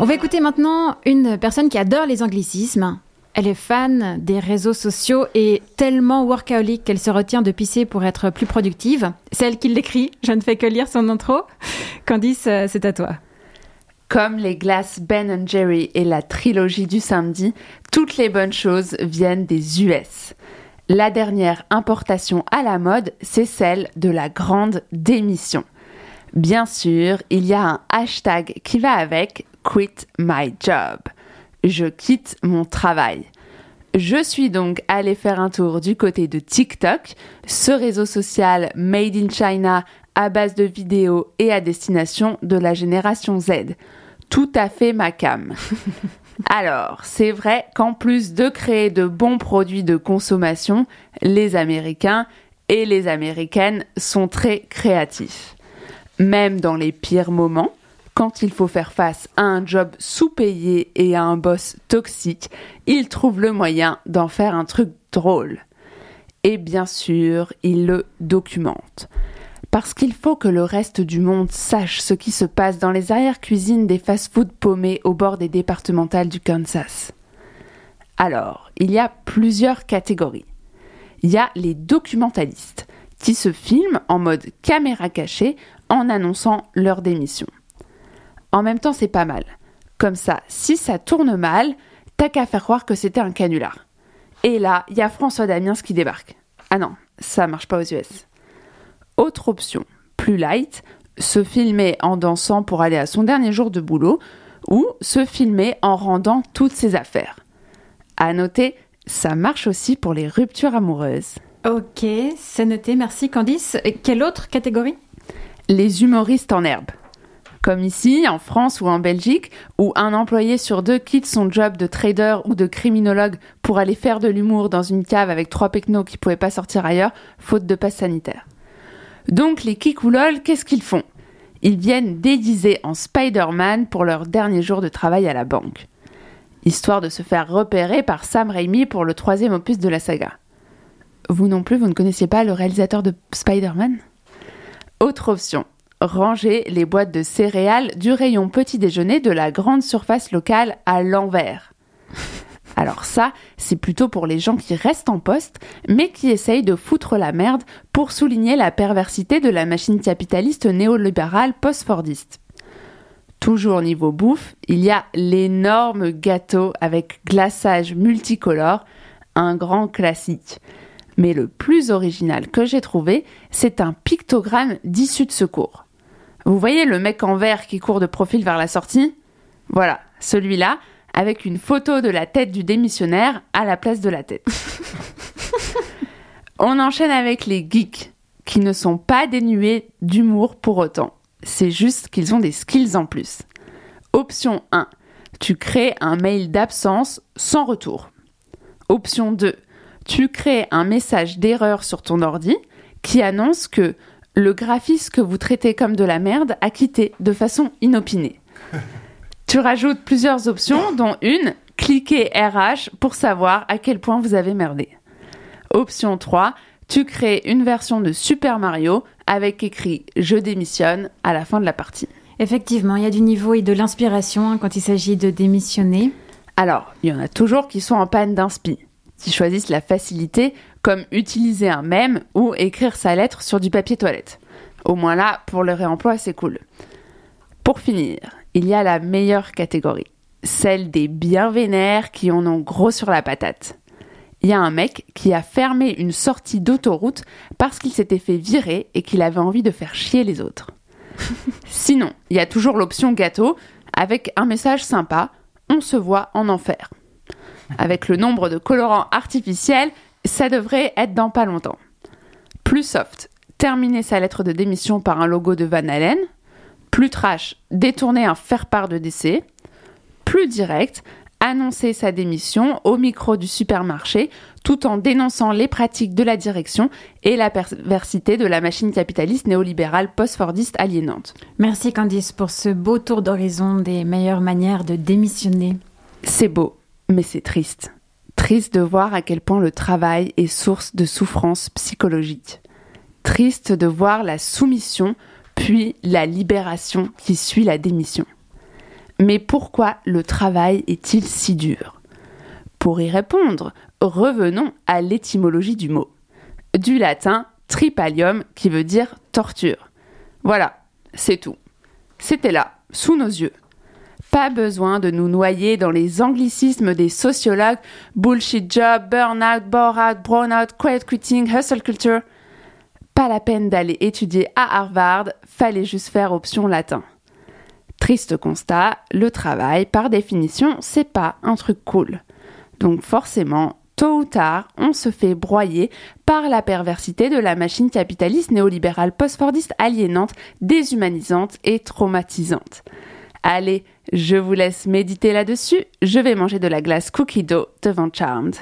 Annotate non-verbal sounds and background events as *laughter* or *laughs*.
On va écouter maintenant une personne qui adore les anglicismes. Elle est fan des réseaux sociaux et tellement workaholic qu'elle se retient de pisser pour être plus productive. C'est elle qui l'écrit, je ne fais que lire son intro. Candice, euh, c'est à toi. Comme les glaces Ben Jerry et la trilogie du samedi, toutes les bonnes choses viennent des US. La dernière importation à la mode, c'est celle de la grande démission. Bien sûr, il y a un hashtag qui va avec Quit my job. Je quitte mon travail. Je suis donc allée faire un tour du côté de TikTok, ce réseau social made in China à base de vidéos et à destination de la génération Z. Tout à fait ma cam. *laughs* Alors, c'est vrai qu'en plus de créer de bons produits de consommation, les Américains et les Américaines sont très créatifs. Même dans les pires moments, quand il faut faire face à un job sous-payé et à un boss toxique, ils trouvent le moyen d'en faire un truc drôle. Et bien sûr, ils le documentent. Parce qu'il faut que le reste du monde sache ce qui se passe dans les arrière-cuisines des fast-food paumés au bord des départementales du Kansas. Alors, il y a plusieurs catégories. Il y a les documentalistes, qui se filment en mode caméra cachée en annonçant leur démission. En même temps, c'est pas mal. Comme ça, si ça tourne mal, t'as qu'à faire croire que c'était un canular. Et là, il y a François Damiens qui débarque. Ah non, ça marche pas aux US. Autre option, plus light, se filmer en dansant pour aller à son dernier jour de boulot ou se filmer en rendant toutes ses affaires. À noter, ça marche aussi pour les ruptures amoureuses. Ok, c'est noté, merci Candice. quelle autre catégorie? Les humoristes en herbe comme ici, en France ou en Belgique, où un employé sur deux quitte son job de trader ou de criminologue pour aller faire de l'humour dans une cave avec trois pecnos qui pouvaient pas sortir ailleurs, faute de passe sanitaire. Donc les kikoulol, qu'est-ce qu'ils font? Ils viennent déguisés en Spider-Man pour leur dernier jour de travail à la banque. Histoire de se faire repérer par Sam Raimi pour le troisième opus de la saga. Vous non plus, vous ne connaissiez pas le réalisateur de Spider-Man? Autre option, ranger les boîtes de céréales du rayon petit déjeuner de la grande surface locale à l'envers. Alors ça, c'est plutôt pour les gens qui restent en poste, mais qui essayent de foutre la merde pour souligner la perversité de la machine capitaliste néolibérale post-fordiste. Toujours niveau bouffe, il y a l'énorme gâteau avec glaçage multicolore, un grand classique. Mais le plus original que j'ai trouvé, c'est un pictogramme d'issue de secours. Vous voyez le mec en vert qui court de profil vers la sortie? Voilà, celui-là, avec une photo de la tête du démissionnaire à la place de la tête. *laughs* On enchaîne avec les geeks, qui ne sont pas dénués d'humour pour autant. C'est juste qu'ils ont des skills en plus. Option 1. Tu crées un mail d'absence sans retour. Option 2. Tu crées un message d'erreur sur ton ordi qui annonce que le graphiste que vous traitez comme de la merde a quitté de façon inopinée. tu rajoutes plusieurs options, dont une, cliquez RH pour savoir à quel point vous avez merdé. Option 3, tu crées une version de Super Mario avec écrit Je démissionne à la fin de la partie. Effectivement, il y a du niveau et de l'inspiration hein, quand il s'agit de démissionner. Alors, il y en a toujours qui sont en panne d'inspi qui choisissent la facilité, comme utiliser un mème ou écrire sa lettre sur du papier toilette. Au moins là, pour le réemploi, c'est cool. Pour finir, il y a la meilleure catégorie, celle des bien vénères qui en ont gros sur la patate. Il y a un mec qui a fermé une sortie d'autoroute parce qu'il s'était fait virer et qu'il avait envie de faire chier les autres. *laughs* Sinon, il y a toujours l'option gâteau avec un message sympa, on se voit en enfer. Avec le nombre de colorants artificiels, ça devrait être dans pas longtemps. Plus soft, terminer sa lettre de démission par un logo de Van Allen. Plus trash, détourner un faire-part de décès. Plus direct, annoncer sa démission au micro du supermarché tout en dénonçant les pratiques de la direction et la perversité de la machine capitaliste néolibérale post-fordiste aliénante. Merci Candice pour ce beau tour d'horizon des meilleures manières de démissionner. C'est beau, mais c'est triste. Triste de voir à quel point le travail est source de souffrance psychologique. Triste de voir la soumission puis la libération qui suit la démission. Mais pourquoi le travail est-il si dur? Pour y répondre, revenons à l'étymologie du mot. Du latin tripalium qui veut dire torture. Voilà, c'est tout. C'était là, sous nos yeux. Pas besoin de nous noyer dans les anglicismes des sociologues bullshit job, burnout, bore out, brown out, quiet quitting, hustle culture. Pas la peine d'aller étudier à Harvard, fallait juste faire option latin. Triste constat, le travail, par définition, c'est pas un truc cool. Donc forcément, tôt ou tard, on se fait broyer par la perversité de la machine capitaliste néolibérale post-fordiste aliénante, déshumanisante et traumatisante. Allez, je vous laisse méditer là-dessus. Je vais manger de la glace cookie dough devant Charmed.